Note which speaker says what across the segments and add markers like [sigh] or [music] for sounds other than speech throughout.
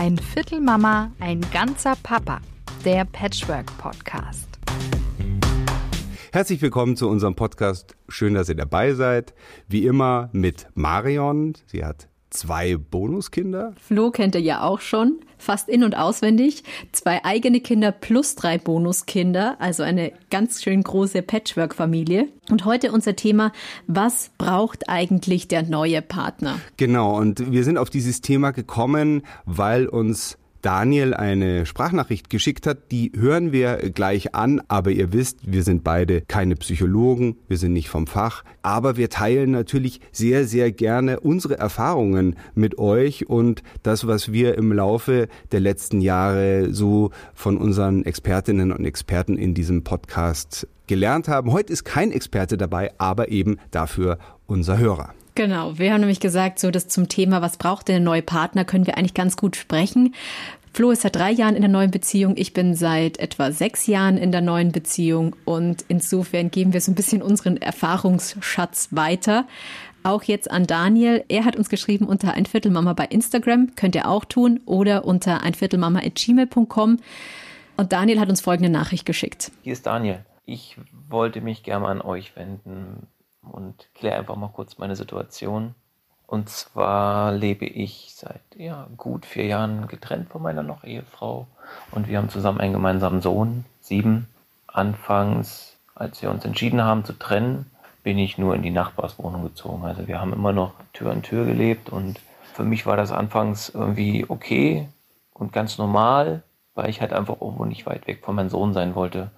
Speaker 1: Ein Viertel Mama, ein ganzer Papa. Der Patchwork Podcast.
Speaker 2: Herzlich willkommen zu unserem Podcast. Schön, dass ihr dabei seid. Wie immer mit Marion. Sie hat zwei Bonuskinder.
Speaker 3: Flo kennt ihr ja auch schon, fast in- und auswendig. Zwei eigene Kinder plus drei Bonuskinder, also eine ganz schön große Patchwork-Familie. Und heute unser Thema, was braucht eigentlich der neue Partner?
Speaker 2: Genau, und wir sind auf dieses Thema gekommen, weil uns Daniel eine Sprachnachricht geschickt hat. Die hören wir gleich an, aber ihr wisst, wir sind beide keine Psychologen, wir sind nicht vom Fach, aber wir teilen natürlich sehr, sehr gerne unsere Erfahrungen mit euch und das, was wir im Laufe der letzten Jahre so von unseren Expertinnen und Experten in diesem Podcast gelernt haben. Heute ist kein Experte dabei, aber eben dafür unser Hörer.
Speaker 3: Genau, wir haben nämlich gesagt, so das zum Thema, was braucht der neue Partner, können wir eigentlich ganz gut sprechen. Flo ist seit drei Jahren in der neuen Beziehung, ich bin seit etwa sechs Jahren in der neuen Beziehung und insofern geben wir so ein bisschen unseren Erfahrungsschatz weiter. Auch jetzt an Daniel. Er hat uns geschrieben unter einviertelmama bei Instagram, könnt ihr auch tun, oder unter einviertelmama.gmail.com. Und Daniel hat uns folgende Nachricht geschickt.
Speaker 4: Hier ist Daniel. Ich wollte mich gerne an euch wenden und kläre einfach mal kurz meine Situation. Und zwar lebe ich seit ja, gut vier Jahren getrennt von meiner noch Ehefrau und wir haben zusammen einen gemeinsamen Sohn, sieben. Anfangs, als wir uns entschieden haben zu trennen, bin ich nur in die Nachbarswohnung gezogen. Also wir haben immer noch Tür an Tür gelebt und für mich war das anfangs irgendwie okay und ganz normal, weil ich halt einfach irgendwo nicht weit weg von meinem Sohn sein wollte.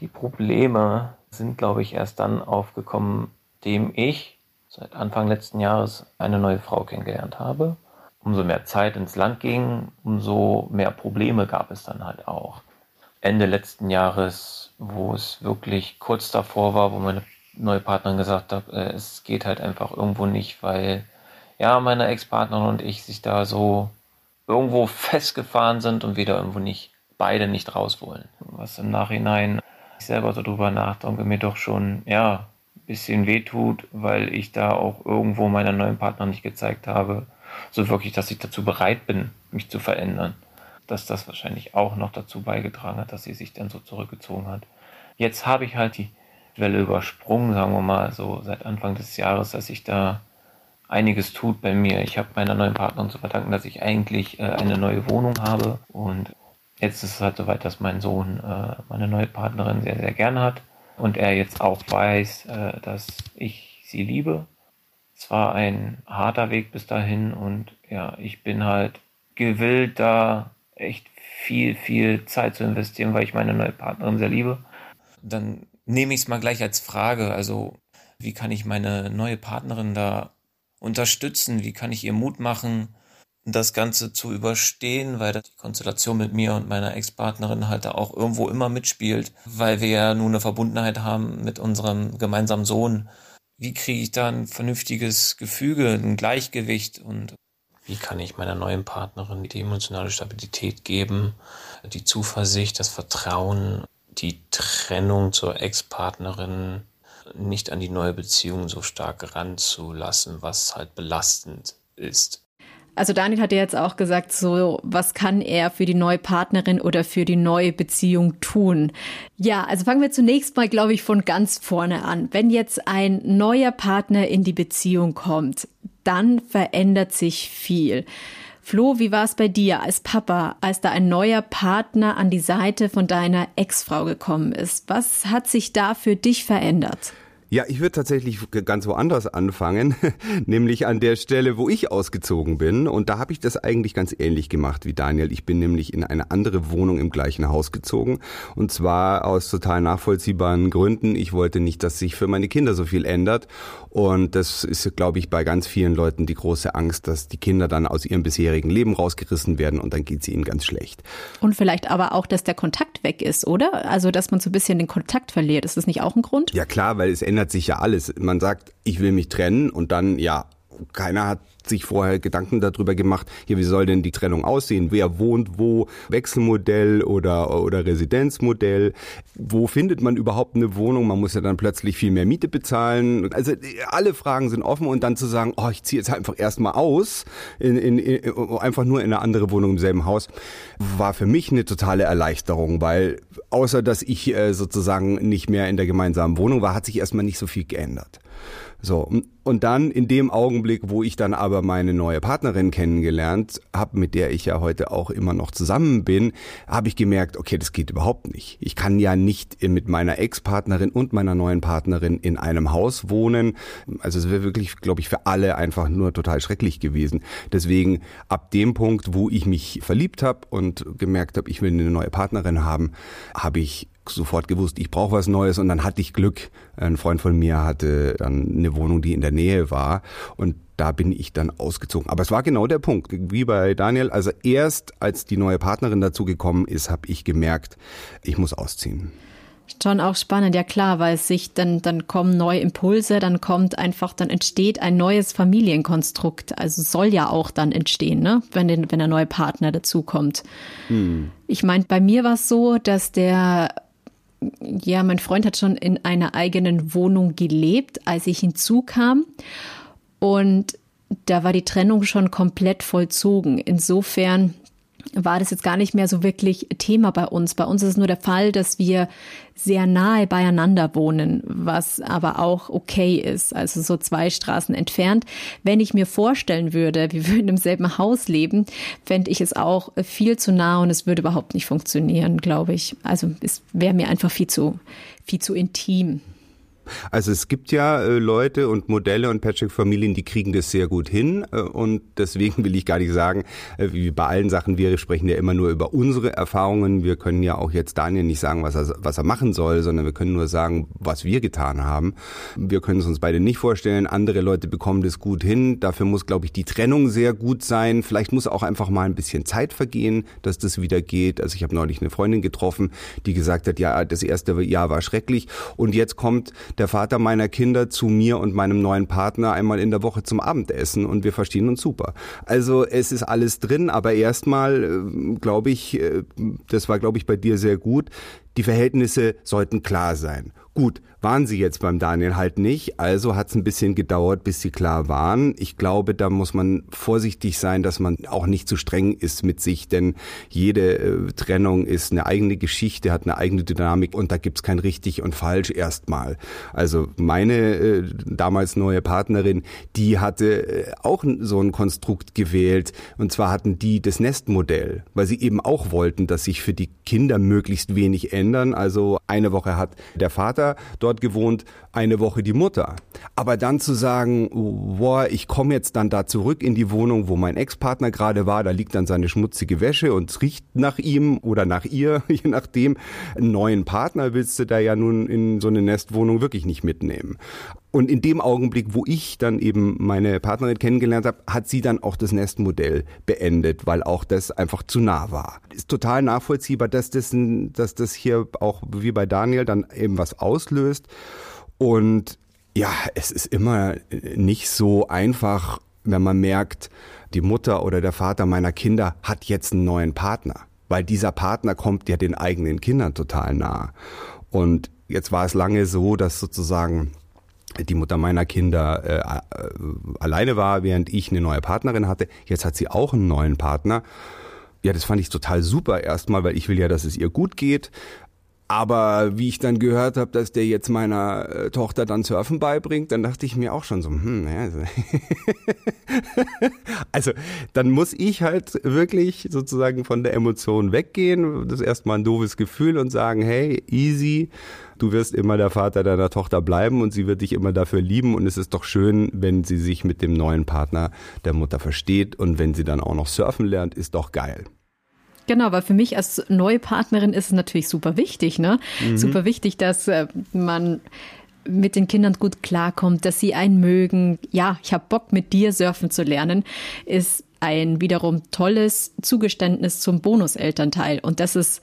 Speaker 4: Die Probleme sind, glaube ich, erst dann aufgekommen, dem ich seit Anfang letzten Jahres eine neue Frau kennengelernt habe. Umso mehr Zeit ins Land ging, umso mehr Probleme gab es dann halt auch. Ende letzten Jahres, wo es wirklich kurz davor war, wo meine neue Partnerin gesagt hat, äh, es geht halt einfach irgendwo nicht, weil ja, meine Ex-Partnerin und ich sich da so irgendwo [laughs] festgefahren sind und wieder irgendwo nicht, beide nicht raus wollen. Was im Nachhinein ich selber so drüber nachdenke, mir doch schon, ja, bisschen wehtut, weil ich da auch irgendwo meiner neuen Partner nicht gezeigt habe, so wirklich, dass ich dazu bereit bin, mich zu verändern. Dass das wahrscheinlich auch noch dazu beigetragen hat, dass sie sich dann so zurückgezogen hat. Jetzt habe ich halt die Welle übersprungen, sagen wir mal, so seit Anfang des Jahres, dass sich da einiges tut bei mir. Ich habe meiner neuen Partnerin zu verdanken, dass ich eigentlich äh, eine neue Wohnung habe und jetzt ist es halt soweit, dass mein Sohn äh, meine neue Partnerin sehr, sehr gerne hat und er jetzt auch weiß, äh, dass ich sie liebe. Es war ein harter Weg bis dahin und ja, ich bin halt gewillt, da echt viel, viel Zeit zu investieren, weil ich meine neue Partnerin sehr liebe. Dann nehme ich es mal gleich als Frage, also wie kann ich meine neue Partnerin da unterstützen? Wie kann ich ihr Mut machen, das Ganze zu überstehen, weil die Konstellation mit mir und meiner Ex-Partnerin halt da auch irgendwo immer mitspielt, weil wir ja nun eine Verbundenheit haben mit unserem gemeinsamen Sohn. Wie kriege ich da ein vernünftiges Gefüge, ein Gleichgewicht und wie kann ich meiner neuen Partnerin die emotionale Stabilität geben, die Zuversicht, das Vertrauen, die Trennung zur Ex-Partnerin nicht an die neue Beziehung so stark ranzulassen, was halt belastend ist.
Speaker 3: Also Daniel hat ja jetzt auch gesagt, so was kann er für die neue Partnerin oder für die neue Beziehung tun? Ja, also fangen wir zunächst mal, glaube ich, von ganz vorne an. Wenn jetzt ein neuer Partner in die Beziehung kommt, dann verändert sich viel. Flo, wie war es bei dir als Papa, als da ein neuer Partner an die Seite von deiner Ex-Frau gekommen ist? Was hat sich da für dich verändert?
Speaker 2: Ja, ich würde tatsächlich ganz woanders anfangen, [laughs] nämlich an der Stelle, wo ich ausgezogen bin. Und da habe ich das eigentlich ganz ähnlich gemacht wie Daniel. Ich bin nämlich in eine andere Wohnung im gleichen Haus gezogen. Und zwar aus total nachvollziehbaren Gründen. Ich wollte nicht, dass sich für meine Kinder so viel ändert. Und das ist, glaube ich, bei ganz vielen Leuten die große Angst, dass die Kinder dann aus ihrem bisherigen Leben rausgerissen werden und dann geht es ihnen ganz schlecht.
Speaker 3: Und vielleicht aber auch, dass der Kontakt weg ist, oder? Also, dass man so ein bisschen den Kontakt verliert. Ist das nicht auch ein Grund?
Speaker 2: Ja klar, weil es ändert sich ja alles. Man sagt, ich will mich trennen und dann, ja, keiner hat sich vorher Gedanken darüber gemacht, hier, wie soll denn die Trennung aussehen? Wer wohnt wo? Wechselmodell oder, oder Residenzmodell? Wo findet man überhaupt eine Wohnung? Man muss ja dann plötzlich viel mehr Miete bezahlen. Also alle Fragen sind offen und dann zu sagen, oh, ich ziehe jetzt einfach erstmal aus, in, in, in, einfach nur in eine andere Wohnung im selben Haus, war für mich eine totale Erleichterung, weil außer dass ich äh, sozusagen nicht mehr in der gemeinsamen Wohnung war, hat sich erstmal nicht so viel geändert. So, und dann in dem Augenblick, wo ich dann aber meine neue Partnerin kennengelernt habe, mit der ich ja heute auch immer noch zusammen bin, habe ich gemerkt, okay, das geht überhaupt nicht. Ich kann ja nicht mit meiner Ex-Partnerin und meiner neuen Partnerin in einem Haus wohnen. Also es wäre wirklich, glaube ich, für alle einfach nur total schrecklich gewesen. Deswegen ab dem Punkt, wo ich mich verliebt habe und gemerkt habe, ich will eine neue Partnerin haben, habe ich sofort gewusst, ich brauche was Neues und dann hatte ich Glück. Ein Freund von mir hatte dann eine Wohnung, die in der Nähe war und da bin ich dann ausgezogen. Aber es war genau der Punkt, wie bei Daniel. Also erst als die neue Partnerin dazu gekommen ist, habe ich gemerkt, ich muss ausziehen.
Speaker 3: Schon auch spannend, ja klar, weil es sich dann, dann kommen neue Impulse, dann kommt einfach, dann entsteht ein neues Familienkonstrukt. Also soll ja auch dann entstehen, ne? wenn, den, wenn der neue Partner dazukommt. Hm. Ich meine, bei mir war es so, dass der ja, mein Freund hat schon in einer eigenen Wohnung gelebt, als ich hinzukam. Und da war die Trennung schon komplett vollzogen. Insofern war das jetzt gar nicht mehr so wirklich Thema bei uns. Bei uns ist es nur der Fall, dass wir sehr nahe beieinander wohnen, was aber auch okay ist, also so zwei Straßen entfernt. Wenn ich mir vorstellen würde, [laughs] wir würden im selben Haus leben, fände ich es auch viel zu nah und es würde überhaupt nicht funktionieren, glaube ich. Also es wäre mir einfach viel zu, viel zu intim.
Speaker 2: Also es gibt ja äh, Leute und Modelle und Patchwork-Familien, die kriegen das sehr gut hin äh, und deswegen will ich gar nicht sagen, äh, wie bei allen Sachen, wir sprechen ja immer nur über unsere Erfahrungen. Wir können ja auch jetzt Daniel nicht sagen, was er, was er machen soll, sondern wir können nur sagen, was wir getan haben. Wir können es uns beide nicht vorstellen. Andere Leute bekommen das gut hin. Dafür muss, glaube ich, die Trennung sehr gut sein. Vielleicht muss auch einfach mal ein bisschen Zeit vergehen, dass das wieder geht. Also ich habe neulich eine Freundin getroffen, die gesagt hat, ja, das erste Jahr war schrecklich und jetzt kommt der Vater meiner Kinder zu mir und meinem neuen Partner einmal in der Woche zum Abendessen und wir verstehen uns super. Also es ist alles drin, aber erstmal äh, glaube ich, äh, das war glaube ich bei dir sehr gut, die Verhältnisse sollten klar sein. Gut, waren sie jetzt beim Daniel halt nicht, also hat es ein bisschen gedauert, bis sie klar waren. Ich glaube, da muss man vorsichtig sein, dass man auch nicht zu streng ist mit sich, denn jede äh, Trennung ist eine eigene Geschichte, hat eine eigene Dynamik und da gibt's kein richtig und falsch erstmal. Also meine äh, damals neue Partnerin, die hatte äh, auch so ein Konstrukt gewählt und zwar hatten die das Nestmodell, weil sie eben auch wollten, dass sich für die Kinder möglichst wenig ändern. Also eine Woche hat der Vater dort dort gewohnt, eine Woche die Mutter. Aber dann zu sagen, boah, ich komme jetzt dann da zurück in die Wohnung, wo mein Ex-Partner gerade war, da liegt dann seine schmutzige Wäsche und es riecht nach ihm oder nach ihr, [laughs] je nachdem. Einen neuen Partner willst du da ja nun in so eine Nestwohnung wirklich nicht mitnehmen. Und in dem Augenblick, wo ich dann eben meine Partnerin kennengelernt habe, hat sie dann auch das Nestmodell beendet, weil auch das einfach zu nah war. Ist total nachvollziehbar, dass das, dass das hier auch wie bei Daniel dann eben was auslöst. Und ja, es ist immer nicht so einfach, wenn man merkt, die Mutter oder der Vater meiner Kinder hat jetzt einen neuen Partner, weil dieser Partner kommt ja den eigenen Kindern total nah. Und jetzt war es lange so, dass sozusagen die Mutter meiner Kinder äh, äh, alleine war, während ich eine neue Partnerin hatte. Jetzt hat sie auch einen neuen Partner. Ja, das fand ich total super erstmal, weil ich will ja, dass es ihr gut geht. Aber wie ich dann gehört habe, dass der jetzt meiner äh, Tochter dann Surfen beibringt, dann dachte ich mir auch schon so, hm, ja, also, [laughs] also dann muss ich halt wirklich sozusagen von der Emotion weggehen, das ist erstmal ein doofes Gefühl und sagen, hey, easy, du wirst immer der Vater deiner Tochter bleiben und sie wird dich immer dafür lieben und es ist doch schön, wenn sie sich mit dem neuen Partner der Mutter versteht und wenn sie dann auch noch surfen lernt, ist doch geil.
Speaker 3: Genau, weil für mich als neue Partnerin ist es natürlich super wichtig, ne? Mhm. Super wichtig, dass äh, man mit den Kindern gut klarkommt, dass sie einen mögen. Ja, ich habe Bock, mit dir surfen zu lernen, ist ein wiederum tolles Zugeständnis zum Bonuselternteil. Und das ist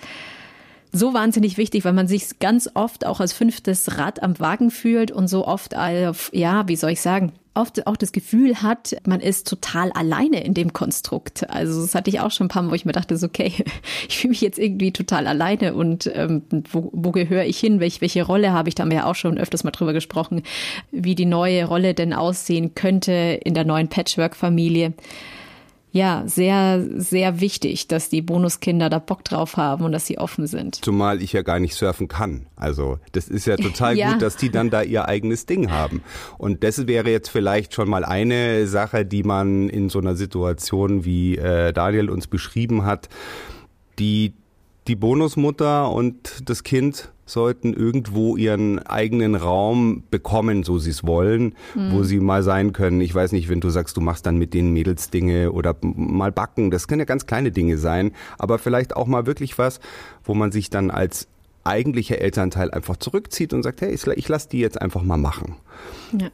Speaker 3: so wahnsinnig wichtig, weil man sich ganz oft auch als fünftes Rad am Wagen fühlt und so oft auf, ja, wie soll ich sagen, oft auch das Gefühl hat, man ist total alleine in dem Konstrukt. Also das hatte ich auch schon ein paar Mal, wo ich mir dachte, so, okay, [laughs] ich fühle mich jetzt irgendwie total alleine und ähm, wo, wo gehöre ich hin? Welch, welche Rolle habe ich? Da haben wir ja auch schon öfters mal drüber gesprochen, wie die neue Rolle denn aussehen könnte in der neuen Patchwork-Familie ja, sehr, sehr wichtig, dass die Bonuskinder da Bock drauf haben und dass sie offen sind.
Speaker 2: Zumal ich ja gar nicht surfen kann. Also das ist ja total [laughs] ja. gut, dass die dann da ihr eigenes Ding haben. Und das wäre jetzt vielleicht schon mal eine Sache, die man in so einer Situation, wie äh, Daniel uns beschrieben hat, die die Bonusmutter und das Kind sollten irgendwo ihren eigenen Raum bekommen, so sie es wollen, mhm. wo sie mal sein können. Ich weiß nicht, wenn du sagst, du machst dann mit den Mädels Dinge oder mal backen, das können ja ganz kleine Dinge sein, aber vielleicht auch mal wirklich was, wo man sich dann als eigentlicher Elternteil einfach zurückzieht und sagt, hey, ich lasse die jetzt einfach mal machen.
Speaker 3: Ja.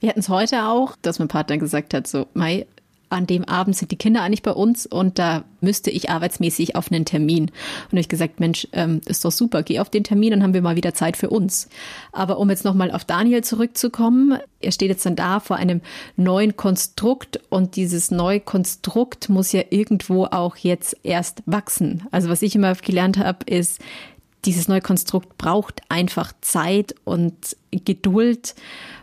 Speaker 3: Wir hatten es heute auch, dass mein Partner gesagt hat, so, Mai, an dem Abend sind die Kinder eigentlich bei uns und da müsste ich arbeitsmäßig auf einen Termin. Und ich gesagt, Mensch, ähm, ist doch super, geh auf den Termin, dann haben wir mal wieder Zeit für uns. Aber um jetzt nochmal auf Daniel zurückzukommen, er steht jetzt dann da vor einem neuen Konstrukt und dieses neue Konstrukt muss ja irgendwo auch jetzt erst wachsen. Also was ich immer gelernt habe, ist, dieses neue Konstrukt braucht einfach Zeit und Geduld.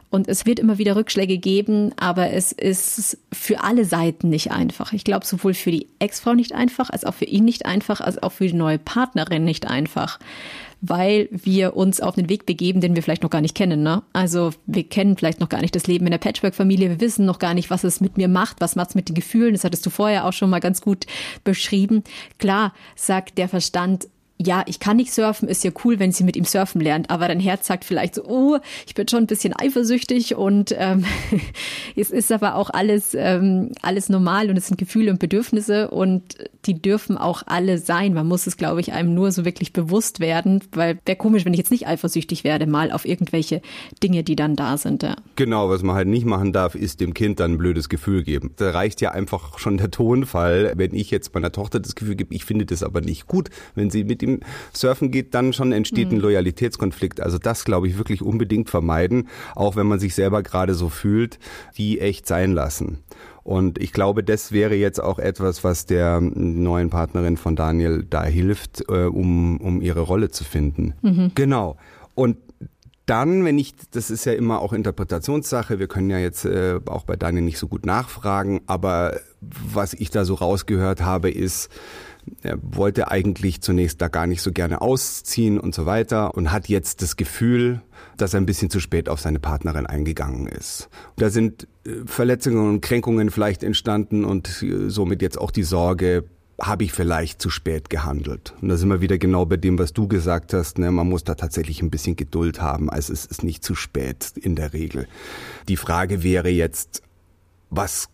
Speaker 3: Und es wird immer wieder Rückschläge geben, aber es ist für alle Seiten nicht einfach. Ich glaube, sowohl für die Ex-Frau nicht einfach, als auch für ihn nicht einfach, als auch für die neue Partnerin nicht einfach. Weil wir uns auf den Weg begeben, den wir vielleicht noch gar nicht kennen. Ne? Also wir kennen vielleicht noch gar nicht das Leben in der Patchwork-Familie. Wir wissen noch gar nicht, was es mit mir macht, was macht es mit den Gefühlen. Das hattest du vorher auch schon mal ganz gut beschrieben. Klar sagt der Verstand, ja, ich kann nicht surfen, ist ja cool, wenn sie mit ihm surfen lernt, aber dein Herz sagt vielleicht so, oh, ich bin schon ein bisschen eifersüchtig und ähm, [laughs] es ist aber auch alles, ähm, alles normal und es sind Gefühle und Bedürfnisse und die dürfen auch alle sein. Man muss es, glaube ich, einem nur so wirklich bewusst werden, weil wäre komisch, wenn ich jetzt nicht eifersüchtig werde, mal auf irgendwelche Dinge, die dann da sind. Ja.
Speaker 2: Genau, was man halt nicht machen darf, ist dem Kind dann ein blödes Gefühl geben. Da reicht ja einfach schon der Tonfall, wenn ich jetzt meiner Tochter das Gefühl gebe, ich finde das aber nicht gut, wenn sie mit ihm surfen geht, dann schon entsteht ein mhm. Loyalitätskonflikt. Also das glaube ich wirklich unbedingt vermeiden, auch wenn man sich selber gerade so fühlt, die echt sein lassen. Und ich glaube, das wäre jetzt auch etwas, was der neuen Partnerin von Daniel da hilft, äh, um, um ihre Rolle zu finden. Mhm. Genau. Und dann, wenn ich, das ist ja immer auch Interpretationssache, wir können ja jetzt äh, auch bei Daniel nicht so gut nachfragen, aber was ich da so rausgehört habe, ist, er wollte eigentlich zunächst da gar nicht so gerne ausziehen und so weiter und hat jetzt das Gefühl, dass er ein bisschen zu spät auf seine Partnerin eingegangen ist. Da sind äh, Verletzungen und Kränkungen vielleicht entstanden und äh, somit jetzt auch die Sorge, habe ich vielleicht zu spät gehandelt. Und da sind wir wieder genau bei dem, was du gesagt hast. Ne? Man muss da tatsächlich ein bisschen Geduld haben. Also es ist nicht zu spät in der Regel. Die Frage wäre jetzt, was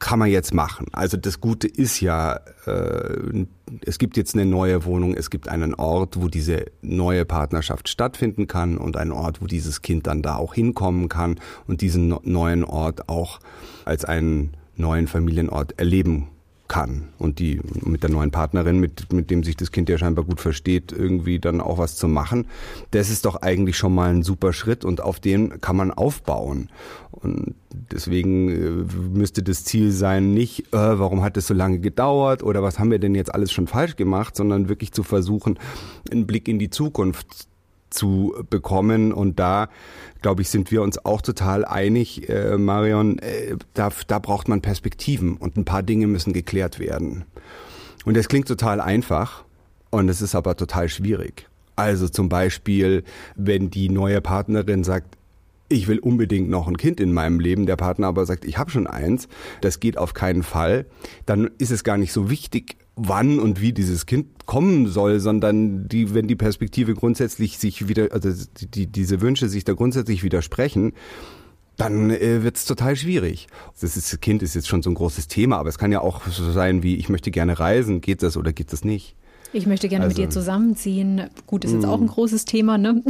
Speaker 2: kann man jetzt machen? Also das Gute ist ja, äh, es gibt jetzt eine neue Wohnung, es gibt einen Ort, wo diese neue Partnerschaft stattfinden kann und einen Ort, wo dieses Kind dann da auch hinkommen kann und diesen neuen Ort auch als einen neuen Familienort erleben kann und die mit der neuen Partnerin, mit, mit dem sich das Kind ja scheinbar gut versteht, irgendwie dann auch was zu machen. Das ist doch eigentlich schon mal ein super Schritt und auf den kann man aufbauen. Und deswegen äh, müsste das Ziel sein, nicht, äh, warum hat es so lange gedauert oder was haben wir denn jetzt alles schon falsch gemacht, sondern wirklich zu versuchen, einen Blick in die Zukunft zu bekommen. Und da, glaube ich, sind wir uns auch total einig, äh, Marion, äh, da, da braucht man Perspektiven und ein paar Dinge müssen geklärt werden. Und das klingt total einfach und es ist aber total schwierig. Also zum Beispiel, wenn die neue Partnerin sagt, ich will unbedingt noch ein Kind in meinem Leben, der Partner aber sagt, ich habe schon eins, das geht auf keinen Fall, dann ist es gar nicht so wichtig, wann und wie dieses Kind kommen soll, sondern die, wenn die Perspektive grundsätzlich sich wieder, also die, diese Wünsche sich da grundsätzlich widersprechen, dann äh, wird es total schwierig. Das, ist, das Kind ist jetzt schon so ein großes Thema, aber es kann ja auch so sein wie, ich möchte gerne reisen, geht das oder geht das nicht?
Speaker 3: Ich möchte gerne also, mit dir also zusammenziehen. Gut, ist jetzt auch ein mm. großes Thema, ne?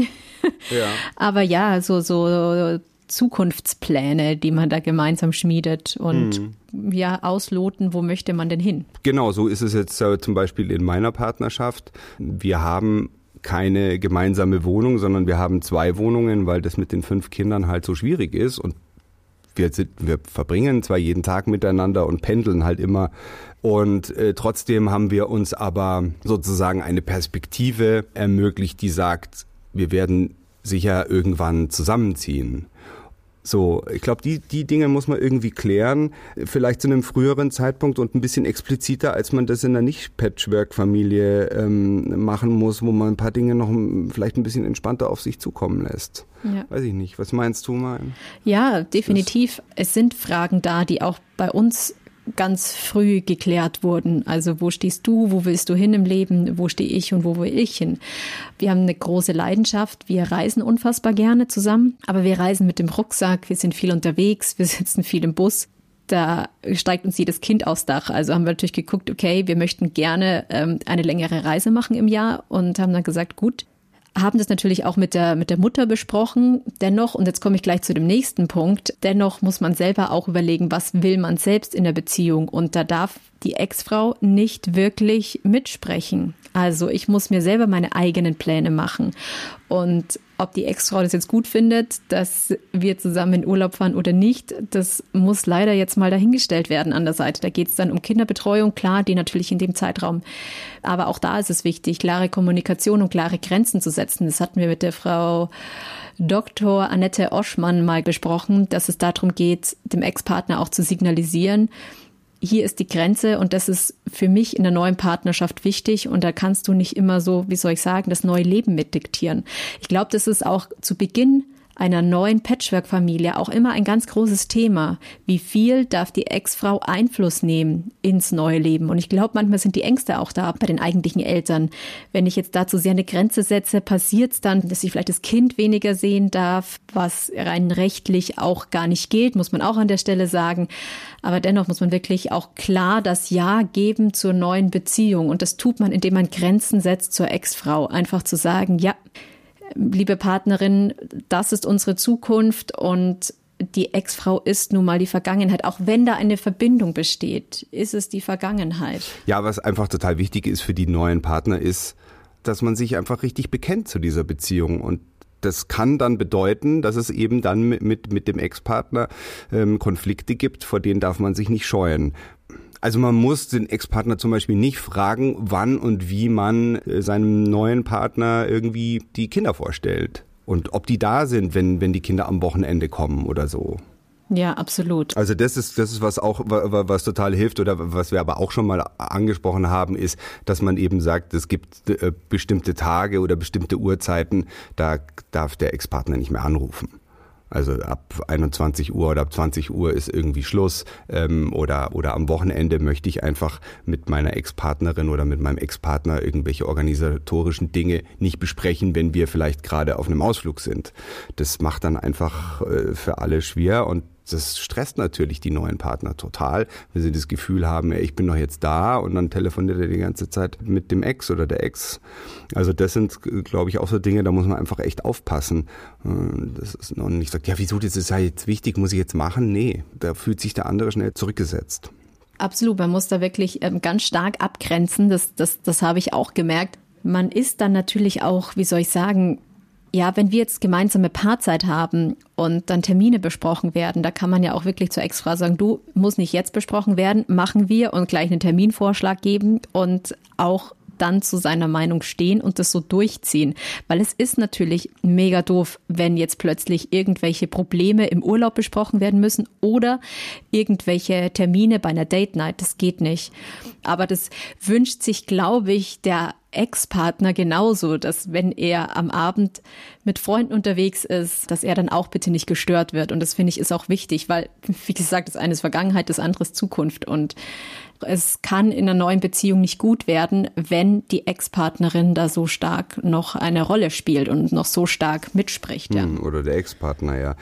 Speaker 3: Ja. [laughs] Aber ja, so, so Zukunftspläne, die man da gemeinsam schmiedet und mhm. ja, ausloten, wo möchte man denn hin?
Speaker 2: Genau, so ist es jetzt äh, zum Beispiel in meiner Partnerschaft. Wir haben keine gemeinsame Wohnung, sondern wir haben zwei Wohnungen, weil das mit den fünf Kindern halt so schwierig ist und wir, sind, wir verbringen zwar jeden Tag miteinander und pendeln halt immer. Und äh, trotzdem haben wir uns aber sozusagen eine Perspektive ermöglicht, die sagt, wir werden sicher irgendwann zusammenziehen. So, ich glaube, die, die Dinge muss man irgendwie klären, vielleicht zu einem früheren Zeitpunkt und ein bisschen expliziter, als man das in einer Nicht-Patchwork-Familie ähm, machen muss, wo man ein paar Dinge noch vielleicht ein bisschen entspannter auf sich zukommen lässt. Ja. Weiß ich nicht. Was meinst du mal?
Speaker 3: Ja, definitiv. Es sind Fragen da, die auch bei uns ganz früh geklärt wurden. Also wo stehst du, wo willst du hin im Leben, wo stehe ich und wo will ich hin. Wir haben eine große Leidenschaft, wir reisen unfassbar gerne zusammen, aber wir reisen mit dem Rucksack, wir sind viel unterwegs, wir sitzen viel im Bus. Da steigt uns jedes Kind aufs Dach. Also haben wir natürlich geguckt, okay, wir möchten gerne ähm, eine längere Reise machen im Jahr und haben dann gesagt, gut, haben das natürlich auch mit der, mit der Mutter besprochen. Dennoch, und jetzt komme ich gleich zu dem nächsten Punkt, dennoch muss man selber auch überlegen, was will man selbst in der Beziehung. Und da darf die Ex-Frau nicht wirklich mitsprechen. Also ich muss mir selber meine eigenen Pläne machen. Und ob die Ex-Frau das jetzt gut findet, dass wir zusammen in Urlaub fahren oder nicht, das muss leider jetzt mal dahingestellt werden an der Seite. Da geht es dann um Kinderbetreuung, klar, die natürlich in dem Zeitraum. Aber auch da ist es wichtig, klare Kommunikation und klare Grenzen zu setzen. Das hatten wir mit der Frau Dr. Annette Oschmann mal besprochen, dass es darum geht, dem Ex-Partner auch zu signalisieren, hier ist die Grenze und das ist für mich in der neuen Partnerschaft wichtig und da kannst du nicht immer so, wie soll ich sagen, das neue Leben mitdiktieren. Ich glaube, das ist auch zu Beginn einer neuen Patchwork-Familie auch immer ein ganz großes Thema. Wie viel darf die Ex-Frau Einfluss nehmen ins neue Leben? Und ich glaube, manchmal sind die Ängste auch da bei den eigentlichen Eltern. Wenn ich jetzt dazu sehr eine Grenze setze, passiert es dann, dass ich vielleicht das Kind weniger sehen darf, was rein rechtlich auch gar nicht gilt, muss man auch an der Stelle sagen. Aber dennoch muss man wirklich auch klar das Ja geben zur neuen Beziehung. Und das tut man, indem man Grenzen setzt zur Ex-Frau. Einfach zu sagen, ja, liebe Partnerin, das ist unsere Zukunft und die Ex-Frau ist nun mal die Vergangenheit. Auch wenn da eine Verbindung besteht, ist es die Vergangenheit.
Speaker 2: Ja, was einfach total wichtig ist für die neuen Partner ist, dass man sich einfach richtig bekennt zu dieser Beziehung und das kann dann bedeuten, dass es eben dann mit, mit, mit dem Ex-Partner ähm, Konflikte gibt, vor denen darf man sich nicht scheuen. Also man muss den Ex-Partner zum Beispiel nicht fragen, wann und wie man äh, seinem neuen Partner irgendwie die Kinder vorstellt. Und ob die da sind, wenn, wenn die Kinder am Wochenende kommen oder so.
Speaker 3: Ja, absolut.
Speaker 2: Also das ist das ist was auch was total hilft oder was wir aber auch schon mal angesprochen haben ist, dass man eben sagt, es gibt äh, bestimmte Tage oder bestimmte Uhrzeiten, da darf der Ex-Partner nicht mehr anrufen. Also ab 21 Uhr oder ab 20 Uhr ist irgendwie Schluss. Ähm, oder, oder am Wochenende möchte ich einfach mit meiner Ex-Partnerin oder mit meinem Ex-Partner irgendwelche organisatorischen Dinge nicht besprechen, wenn wir vielleicht gerade auf einem Ausflug sind. Das macht dann einfach äh, für alle schwer und das stresst natürlich die neuen Partner total, wenn sie das Gefühl haben, ich bin doch jetzt da und dann telefoniert er die ganze Zeit mit dem Ex oder der Ex. Also das sind, glaube ich, auch so Dinge, da muss man einfach echt aufpassen. Äh, das ist noch nicht sagt, ja, wieso, das ist ja jetzt wichtig, muss ich jetzt machen? Nee, da fühlt sich der andere schnell zurückgesetzt.
Speaker 3: Absolut, man muss da wirklich ähm, ganz stark abgrenzen. Das, das, das habe ich auch gemerkt. Man ist dann natürlich auch, wie soll ich sagen, ja, wenn wir jetzt gemeinsame Paarzeit haben und dann Termine besprochen werden, da kann man ja auch wirklich zur Ex-Frau sagen, du, muss nicht jetzt besprochen werden, machen wir und gleich einen Terminvorschlag geben und auch dann zu seiner Meinung stehen und das so durchziehen. Weil es ist natürlich mega doof, wenn jetzt plötzlich irgendwelche Probleme im Urlaub besprochen werden müssen oder irgendwelche Termine bei einer Date Night. Das geht nicht. Aber das wünscht sich, glaube ich, der Ex-Partner genauso, dass wenn er am Abend mit Freunden unterwegs ist, dass er dann auch bitte nicht gestört wird. Und das finde ich ist auch wichtig, weil, [laughs] wie gesagt, das eine ist Vergangenheit, das andere ist Zukunft. Und es kann in einer neuen Beziehung nicht gut werden, wenn die Ex-Partnerin da so stark noch eine Rolle spielt und noch so stark mitspricht. Ja. Hm,
Speaker 2: oder der Ex-Partner, ja.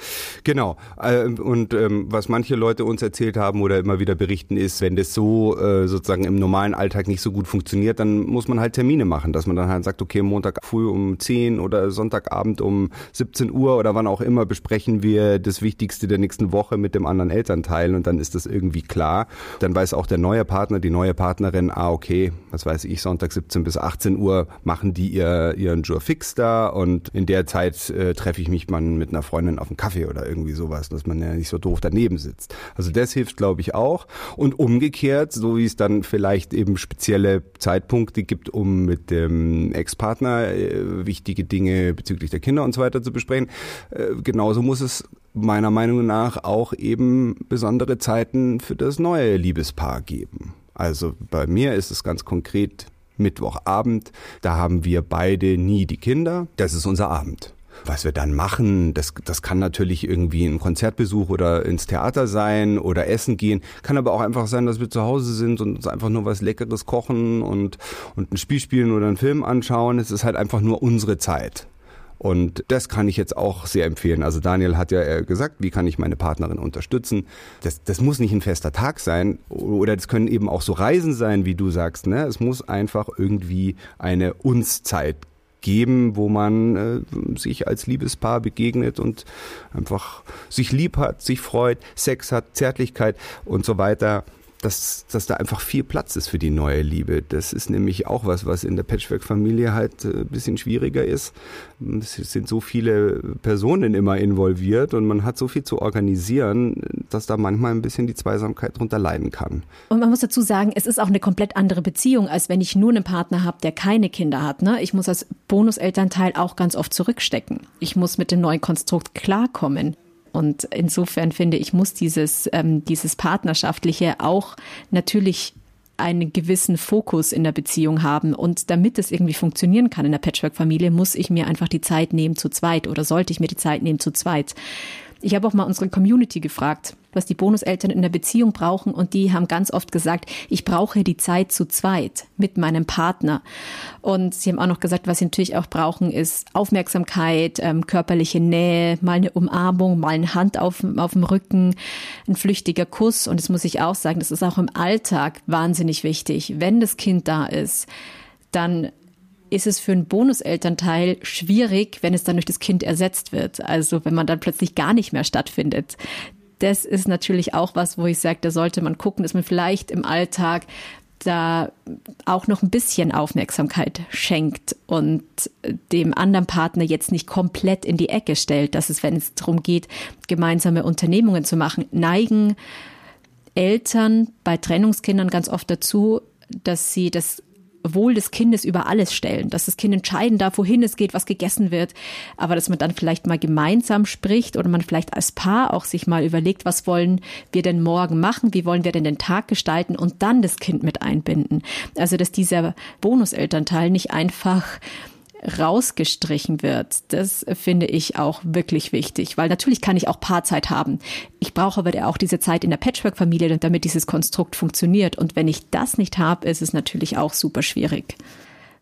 Speaker 2: Genau. Äh, und ähm, was manche Leute uns erzählt haben oder immer wieder berichten ist, wenn das so äh, sozusagen im normalen Alltag nicht so gut funktioniert, dann muss man halt Termine Routine machen, dass man dann halt sagt, okay, Montag früh um 10 oder Sonntagabend um 17 Uhr oder wann auch immer besprechen wir das Wichtigste der nächsten Woche mit dem anderen Elternteil und dann ist das irgendwie klar. Dann weiß auch der neue Partner, die neue Partnerin, ah, okay, was weiß ich, Sonntag 17 bis 18 Uhr machen die ihr, ihren Jour fix da und in der Zeit äh, treffe ich mich mal mit einer Freundin auf einen Kaffee oder irgendwie sowas, dass man ja nicht so doof daneben sitzt. Also das hilft, glaube ich, auch. Und umgekehrt, so wie es dann vielleicht eben spezielle Zeitpunkte gibt, um mit dem Ex-Partner äh, wichtige Dinge bezüglich der Kinder und so weiter zu besprechen, äh, genauso muss es meiner Meinung nach auch eben besondere Zeiten für das neue Liebespaar geben. Also bei mir ist es ganz konkret Mittwochabend. Da haben wir beide nie die Kinder. Das ist unser Abend. Was wir dann machen, das, das kann natürlich irgendwie ein Konzertbesuch oder ins Theater sein oder essen gehen. Kann aber auch einfach sein, dass wir zu Hause sind und uns einfach nur was Leckeres kochen und, und ein Spiel spielen oder einen Film anschauen. Es ist halt einfach nur unsere Zeit. Und das kann ich jetzt auch sehr empfehlen. Also Daniel hat ja äh, gesagt, wie kann ich meine Partnerin unterstützen? Das, das muss nicht ein fester Tag sein oder das können eben auch so Reisen sein, wie du sagst. Ne? Es muss einfach irgendwie eine Uns-Zeit geben, wo man äh, sich als Liebespaar begegnet und einfach sich lieb hat, sich freut, Sex hat, Zärtlichkeit und so weiter dass, dass da einfach viel Platz ist für die neue Liebe. Das ist nämlich auch was, was in der Patchwork-Familie halt äh, ein bisschen schwieriger ist. Es sind so viele Personen immer involviert und man hat so viel zu organisieren, dass da manchmal ein bisschen die Zweisamkeit drunter leiden kann.
Speaker 3: Und man muss dazu sagen, es ist auch eine komplett andere Beziehung, als wenn ich nur einen Partner habe, der keine Kinder hat. Ne? Ich muss als Bonuselternteil auch ganz oft zurückstecken. Ich muss mit dem neuen Konstrukt klarkommen. Und insofern finde ich, muss dieses, ähm, dieses Partnerschaftliche auch natürlich einen gewissen Fokus in der Beziehung haben. Und damit es irgendwie funktionieren kann in der Patchwork-Familie, muss ich mir einfach die Zeit nehmen zu zweit oder sollte ich mir die Zeit nehmen zu zweit. Ich habe auch mal unsere Community gefragt, was die Bonuseltern in der Beziehung brauchen und die haben ganz oft gesagt, ich brauche die Zeit zu zweit mit meinem Partner. Und sie haben auch noch gesagt, was sie natürlich auch brauchen, ist Aufmerksamkeit, ähm, körperliche Nähe, mal eine Umarmung, mal eine Hand auf, auf dem Rücken, ein flüchtiger Kuss. Und das muss ich auch sagen, das ist auch im Alltag wahnsinnig wichtig. Wenn das Kind da ist, dann ist es für einen Bonuselternteil schwierig, wenn es dann durch das Kind ersetzt wird. Also wenn man dann plötzlich gar nicht mehr stattfindet. Das ist natürlich auch was, wo ich sage, da sollte man gucken, dass man vielleicht im Alltag da auch noch ein bisschen Aufmerksamkeit schenkt und dem anderen Partner jetzt nicht komplett in die Ecke stellt. dass es, wenn es darum geht, gemeinsame Unternehmungen zu machen, neigen Eltern bei Trennungskindern ganz oft dazu, dass sie das Wohl des Kindes über alles stellen, dass das Kind entscheiden darf, wohin es geht, was gegessen wird, aber dass man dann vielleicht mal gemeinsam spricht oder man vielleicht als Paar auch sich mal überlegt, was wollen wir denn morgen machen, wie wollen wir denn den Tag gestalten und dann das Kind mit einbinden. Also dass dieser Bonuselternteil nicht einfach rausgestrichen wird. Das finde ich auch wirklich wichtig, weil natürlich kann ich auch Paarzeit haben. Ich brauche aber auch diese Zeit in der Patchwork-Familie, damit dieses Konstrukt funktioniert. Und wenn ich das nicht habe, ist es natürlich auch super schwierig.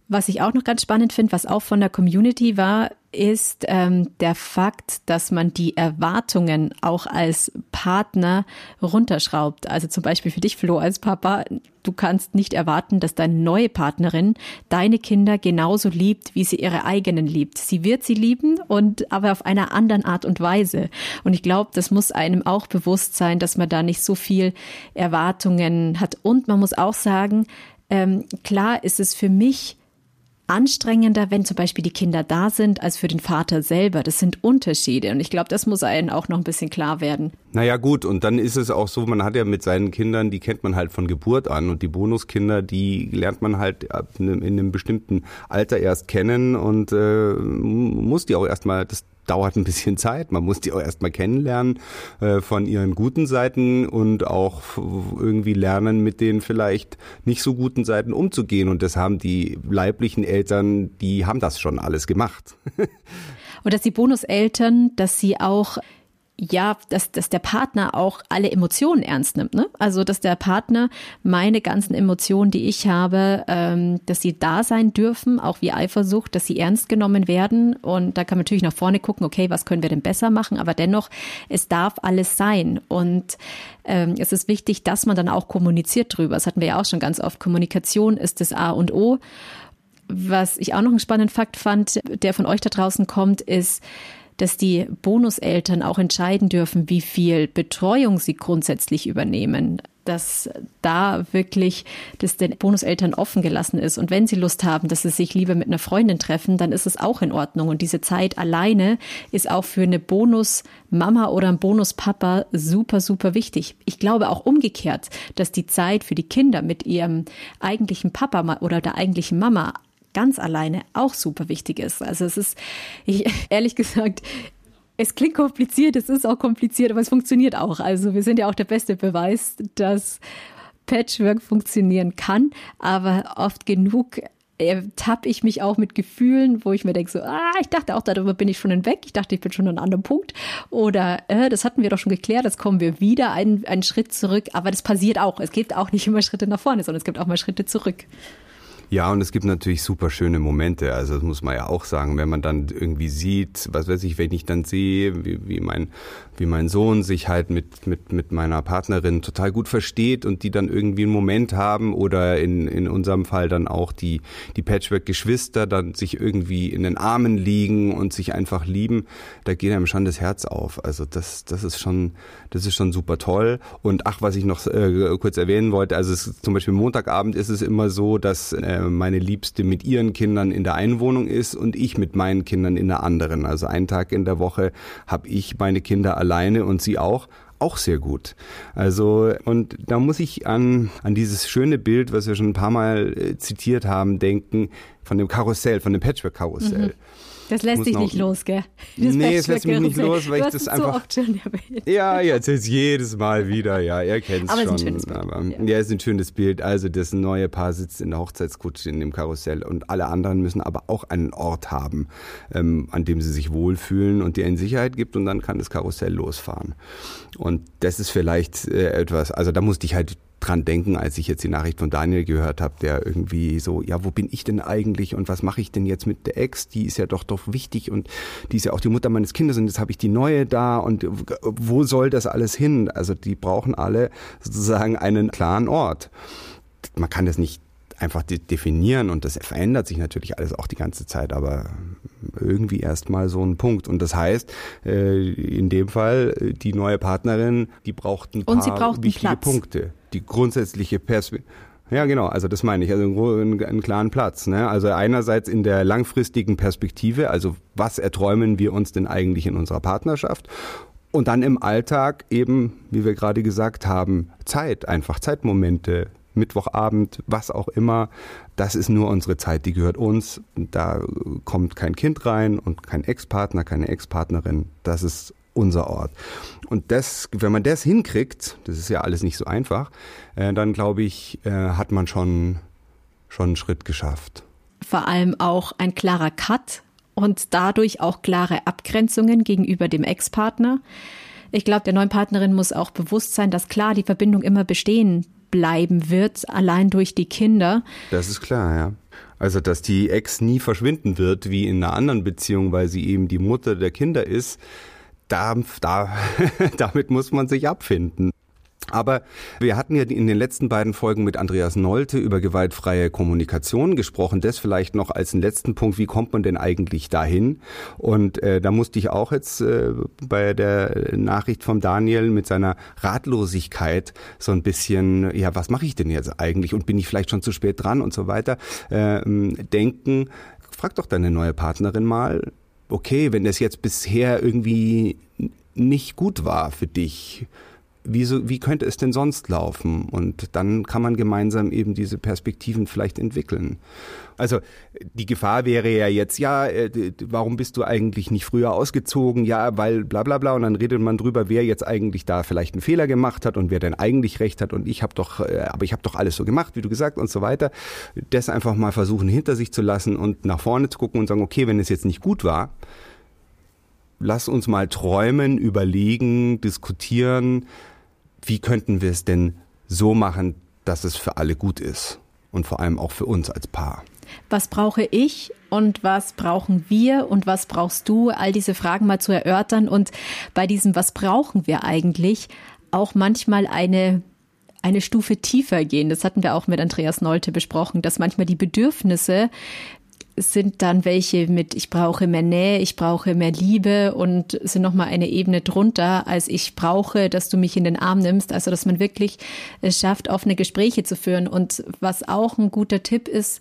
Speaker 3: Was ich auch noch ganz spannend finde, was auch von der Community war, ist ähm, der Fakt, dass man die Erwartungen auch als Partner runterschraubt. Also zum Beispiel für dich, Flo, als Papa, du kannst nicht erwarten, dass deine neue Partnerin deine Kinder genauso liebt, wie sie ihre eigenen liebt. Sie wird sie lieben und aber auf einer anderen Art und Weise. Und ich glaube, das muss einem auch bewusst sein, dass man da nicht so viel Erwartungen hat. Und man muss auch sagen, ähm, klar ist es für mich anstrengender, wenn zum Beispiel die Kinder da sind, als für den Vater selber. Das sind Unterschiede. Und ich glaube, das muss einem auch noch ein bisschen klar werden.
Speaker 2: Naja, gut. Und dann ist es auch so, man hat ja mit seinen Kindern, die kennt man halt von Geburt an. Und die Bonuskinder, die lernt man halt in einem bestimmten Alter erst kennen und äh, muss die auch erstmal das dauert ein bisschen [laughs] Zeit. Man muss die auch erstmal kennenlernen äh, von ihren guten Seiten und auch irgendwie lernen, mit den vielleicht nicht so guten Seiten umzugehen. Und das haben die leiblichen Eltern, die haben das schon alles gemacht. [laughs]
Speaker 3: und dass die Bonuseltern, dass sie auch ja, dass, dass der Partner auch alle Emotionen ernst nimmt. Ne? Also, dass der Partner meine ganzen Emotionen, die ich habe, ähm, dass sie da sein dürfen, auch wie Eifersucht, dass sie ernst genommen werden. Und da kann man natürlich nach vorne gucken, okay, was können wir denn besser machen? Aber dennoch, es darf alles sein. Und ähm, es ist wichtig, dass man dann auch kommuniziert drüber. Das hatten wir ja auch schon ganz oft. Kommunikation ist das A und O. was ich auch noch einen spannenden Fakt fand, der von euch da draußen kommt, ist, dass die Bonuseltern auch entscheiden dürfen, wie viel Betreuung sie grundsätzlich übernehmen dass da wirklich das den Bonuseltern offen gelassen ist. Und wenn sie Lust haben, dass sie sich lieber mit einer Freundin treffen, dann ist es auch in Ordnung. Und diese Zeit alleine ist auch für eine Bonusmama oder ein Bonuspapa super, super wichtig. Ich glaube auch umgekehrt, dass die Zeit für die Kinder mit ihrem eigentlichen Papa oder der eigentlichen Mama ganz alleine auch super wichtig ist. Also es ist, ich, [laughs] ehrlich gesagt, es klingt kompliziert, es ist auch kompliziert, aber es funktioniert auch. Also wir sind ja auch der beste Beweis, dass Patchwork funktionieren kann, aber oft genug tappe ich mich auch mit Gefühlen, wo ich mir denke, so, ah, ich dachte auch, darüber bin ich schon hinweg. Ich dachte, ich bin schon an einem anderen Punkt. Oder äh, das hatten wir doch schon geklärt, das kommen wir wieder einen, einen Schritt zurück. Aber das passiert auch. Es gibt auch nicht immer Schritte nach vorne, sondern es gibt auch mal Schritte zurück.
Speaker 2: Ja, und es gibt natürlich super schöne Momente. Also das muss man ja auch sagen, wenn man dann irgendwie sieht, was weiß ich, wenn ich dann sehe, wie, wie mein wie mein Sohn sich halt mit mit mit meiner Partnerin total gut versteht und die dann irgendwie einen Moment haben oder in in unserem Fall dann auch die die Patchwork-Geschwister dann sich irgendwie in den Armen liegen und sich einfach lieben, da geht einem schon das Herz auf. Also das das ist schon das ist schon super toll. Und ach, was ich noch äh, kurz erwähnen wollte, also es, zum Beispiel Montagabend ist es immer so, dass äh, meine Liebste mit ihren Kindern in der einen Wohnung ist und ich mit meinen Kindern in der anderen. Also einen Tag in der Woche habe ich meine Kinder alleine und sie auch auch sehr gut. Also, und da muss ich an, an dieses schöne Bild, was wir schon ein paar Mal äh, zitiert haben, denken, von dem Karussell, von dem Patchwork-Karussell. Mhm.
Speaker 3: Das lässt dich nicht los, gell?
Speaker 2: Das nee, es lässt mich nicht los, weil ich das einfach. So ja, jetzt ist jedes Mal wieder, ja, ihr kennt es schon. Ist ein schönes Bild. Aber, ja. ja, ist ein schönes Bild. Also das neue Paar sitzt in der Hochzeitskutsche in dem Karussell und alle anderen müssen aber auch einen Ort haben, ähm, an dem sie sich wohlfühlen und der ihnen Sicherheit gibt und dann kann das Karussell losfahren. Und das ist vielleicht äh, etwas, also da musste ich halt dran denken, als ich jetzt die Nachricht von Daniel gehört habe, der irgendwie so, ja, wo bin ich denn eigentlich und was mache ich denn jetzt mit der Ex? Die ist ja doch doch wichtig und die ist ja auch die Mutter meines Kindes und jetzt habe ich die neue da und wo soll das alles hin? Also die brauchen alle sozusagen einen klaren Ort. Man kann das nicht einfach definieren und das verändert sich natürlich alles auch die ganze Zeit, aber irgendwie erstmal so ein Punkt. Und das heißt, äh, in dem Fall, äh, die neue Partnerin, die braucht ein
Speaker 3: und paar
Speaker 2: wichtige
Speaker 3: Platz.
Speaker 2: Punkte. Die grundsätzliche Perspektive. Ja, genau, also das meine ich, also einen, einen klaren Platz. Ne? Also einerseits in der langfristigen Perspektive, also was erträumen wir uns denn eigentlich in unserer Partnerschaft? Und dann im Alltag eben, wie wir gerade gesagt haben, Zeit, einfach Zeitmomente, Mittwochabend, was auch immer. Das ist nur unsere Zeit, die gehört uns. Da kommt kein Kind rein und kein Ex-Partner, keine Ex-Partnerin. Das ist unser Ort. Und das, wenn man das hinkriegt, das ist ja alles nicht so einfach, äh, dann glaube ich, äh, hat man schon, schon einen Schritt geschafft.
Speaker 3: Vor allem auch ein klarer Cut und dadurch auch klare Abgrenzungen gegenüber dem Ex-Partner. Ich glaube, der neuen Partnerin muss auch bewusst sein, dass klar die Verbindung immer bestehen bleiben wird, allein durch die Kinder.
Speaker 2: Das ist klar, ja. Also, dass die Ex nie verschwinden wird, wie in einer anderen Beziehung, weil sie eben die Mutter der Kinder ist, da, da, [laughs] damit muss man sich abfinden. Aber wir hatten ja in den letzten beiden Folgen mit Andreas Nolte über gewaltfreie Kommunikation gesprochen. Das vielleicht noch als einen letzten Punkt. Wie kommt man denn eigentlich dahin? Und äh, da musste ich auch jetzt äh, bei der Nachricht von Daniel mit seiner Ratlosigkeit so ein bisschen, ja, was mache ich denn jetzt eigentlich? Und bin ich vielleicht schon zu spät dran und so weiter äh, denken. Frag doch deine neue Partnerin mal, okay, wenn das jetzt bisher irgendwie nicht gut war für dich, wie, wie könnte es denn sonst laufen? Und dann kann man gemeinsam eben diese Perspektiven vielleicht entwickeln. Also die Gefahr wäre ja jetzt, ja, äh, warum bist du eigentlich nicht früher ausgezogen? Ja, weil bla bla bla. Und dann redet man drüber, wer jetzt eigentlich da vielleicht einen Fehler gemacht hat und wer denn eigentlich recht hat. Und ich habe doch, äh, aber ich habe doch alles so gemacht, wie du gesagt und so weiter. Das einfach mal versuchen hinter sich zu lassen und nach vorne zu gucken und sagen, okay, wenn es jetzt nicht gut war, lass uns mal träumen, überlegen, diskutieren, wie könnten wir es denn so machen, dass es für alle gut ist und vor allem auch für uns als Paar.
Speaker 3: Was brauche ich und was brauchen wir und was brauchst du? All diese Fragen mal zu erörtern und bei diesem, was brauchen wir eigentlich, auch manchmal eine eine Stufe tiefer gehen. Das hatten wir auch mit Andreas Nolte besprochen, dass manchmal die Bedürfnisse sind dann welche mit, ich brauche mehr Nähe, ich brauche mehr Liebe und sind nochmal eine Ebene drunter, als ich brauche, dass du mich in den Arm nimmst. Also, dass man wirklich es schafft, offene Gespräche zu führen. Und was auch ein guter Tipp ist,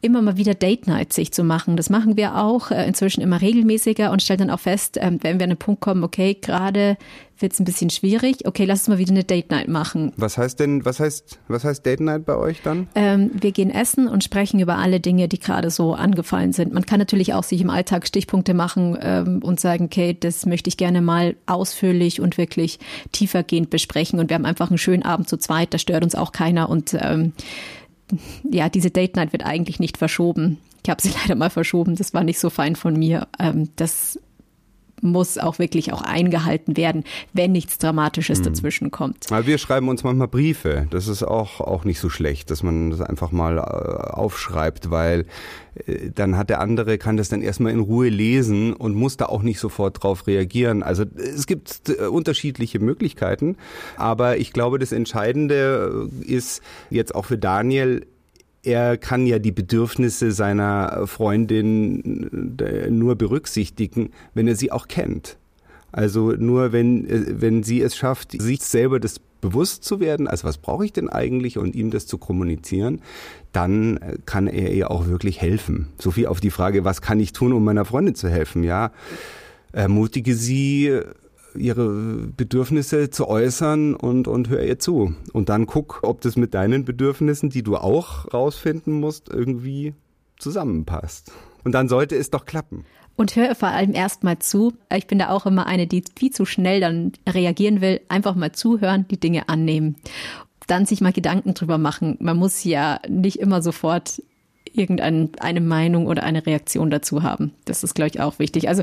Speaker 3: immer mal wieder Date Night sich zu machen. Das machen wir auch äh, inzwischen immer regelmäßiger und stellen dann auch fest, ähm, wenn wir an den Punkt kommen, okay, gerade wird es ein bisschen schwierig, okay, lass uns mal wieder eine Date Night machen.
Speaker 2: Was heißt denn, was heißt, was heißt Date Night bei euch dann?
Speaker 3: Ähm, wir gehen essen und sprechen über alle Dinge, die gerade so angefallen sind. Man kann natürlich auch sich im Alltag Stichpunkte machen ähm, und sagen, okay, das möchte ich gerne mal ausführlich und wirklich tiefergehend besprechen und wir haben einfach einen schönen Abend zu zweit, da stört uns auch keiner und ähm, ja, diese Date Night wird eigentlich nicht verschoben. Ich habe sie [laughs] leider mal verschoben, das war nicht so fein von mir. Ähm, das muss auch wirklich auch eingehalten werden, wenn nichts Dramatisches mhm. dazwischen kommt.
Speaker 2: Aber wir schreiben uns manchmal Briefe. Das ist auch, auch nicht so schlecht, dass man das einfach mal äh, aufschreibt, weil äh, dann hat der andere, kann das dann erstmal in Ruhe lesen und muss da auch nicht sofort drauf reagieren. Also es gibt äh, unterschiedliche Möglichkeiten, aber ich glaube, das Entscheidende ist jetzt auch für Daniel, er kann ja die Bedürfnisse seiner Freundin äh, nur berücksichtigen, wenn er sie auch kennt. Also nur wenn, äh, wenn sie es schafft, sich selber das bewusst zu werden, also was brauche ich denn eigentlich und ihm das zu kommunizieren, dann äh, kann er ihr auch wirklich helfen. So viel auf die Frage, was kann ich tun, um meiner Freundin zu helfen? Ja, ermutige sie, ihre Bedürfnisse zu äußern und, und hör ihr zu. Und dann guck, ob das mit deinen Bedürfnissen, die du auch rausfinden musst, irgendwie zusammenpasst. Und dann sollte es doch klappen.
Speaker 3: Und hör vor allem erstmal zu. Ich bin da auch immer eine, die viel zu schnell dann reagieren will. Einfach mal zuhören, die Dinge annehmen. Dann sich mal Gedanken drüber machen. Man muss ja nicht immer sofort irgendeine Meinung oder eine Reaktion dazu haben. Das ist, glaube ich, auch wichtig. Also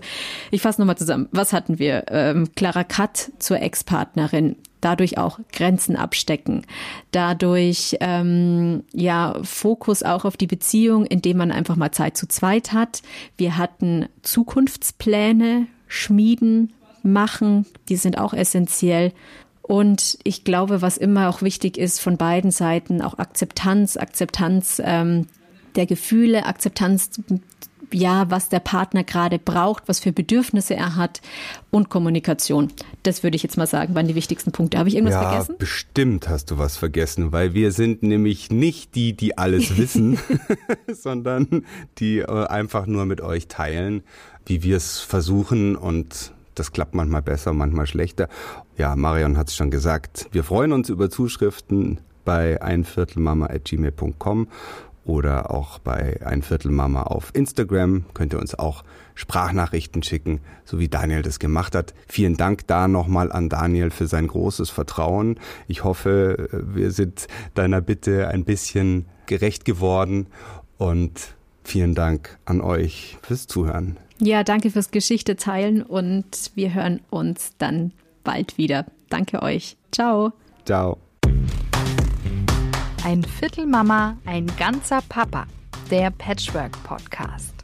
Speaker 3: ich fasse nochmal zusammen. Was hatten wir? Ähm, klarer Cut zur Ex-Partnerin. Dadurch auch Grenzen abstecken. Dadurch ähm, ja Fokus auch auf die Beziehung, indem man einfach mal Zeit zu zweit hat. Wir hatten Zukunftspläne schmieden, machen. Die sind auch essentiell. Und ich glaube, was immer auch wichtig ist von beiden Seiten, auch Akzeptanz, Akzeptanz ähm, der Gefühle, Akzeptanz, ja, was der Partner gerade braucht, was für Bedürfnisse er hat und Kommunikation. Das würde ich jetzt mal sagen, waren die wichtigsten Punkte. Habe ich irgendwas
Speaker 2: ja,
Speaker 3: vergessen?
Speaker 2: Bestimmt hast du was vergessen, weil wir sind nämlich nicht die, die alles [laughs] wissen, [laughs] sondern die äh, einfach nur mit euch teilen, wie wir es versuchen und das klappt manchmal besser, manchmal schlechter. Ja, Marion hat es schon gesagt. Wir freuen uns über Zuschriften bei einviertelmama.gmail.com oder auch bei Ein Viertel Mama auf Instagram. Könnt ihr uns auch Sprachnachrichten schicken, so wie Daniel das gemacht hat. Vielen Dank da nochmal an Daniel für sein großes Vertrauen. Ich hoffe, wir sind deiner Bitte ein bisschen gerecht geworden und vielen Dank an euch fürs Zuhören.
Speaker 3: Ja, danke fürs Geschichte teilen und wir hören uns dann bald wieder. Danke euch. Ciao.
Speaker 2: Ciao.
Speaker 1: Ein Viertel Mama, ein ganzer Papa. Der Patchwork Podcast.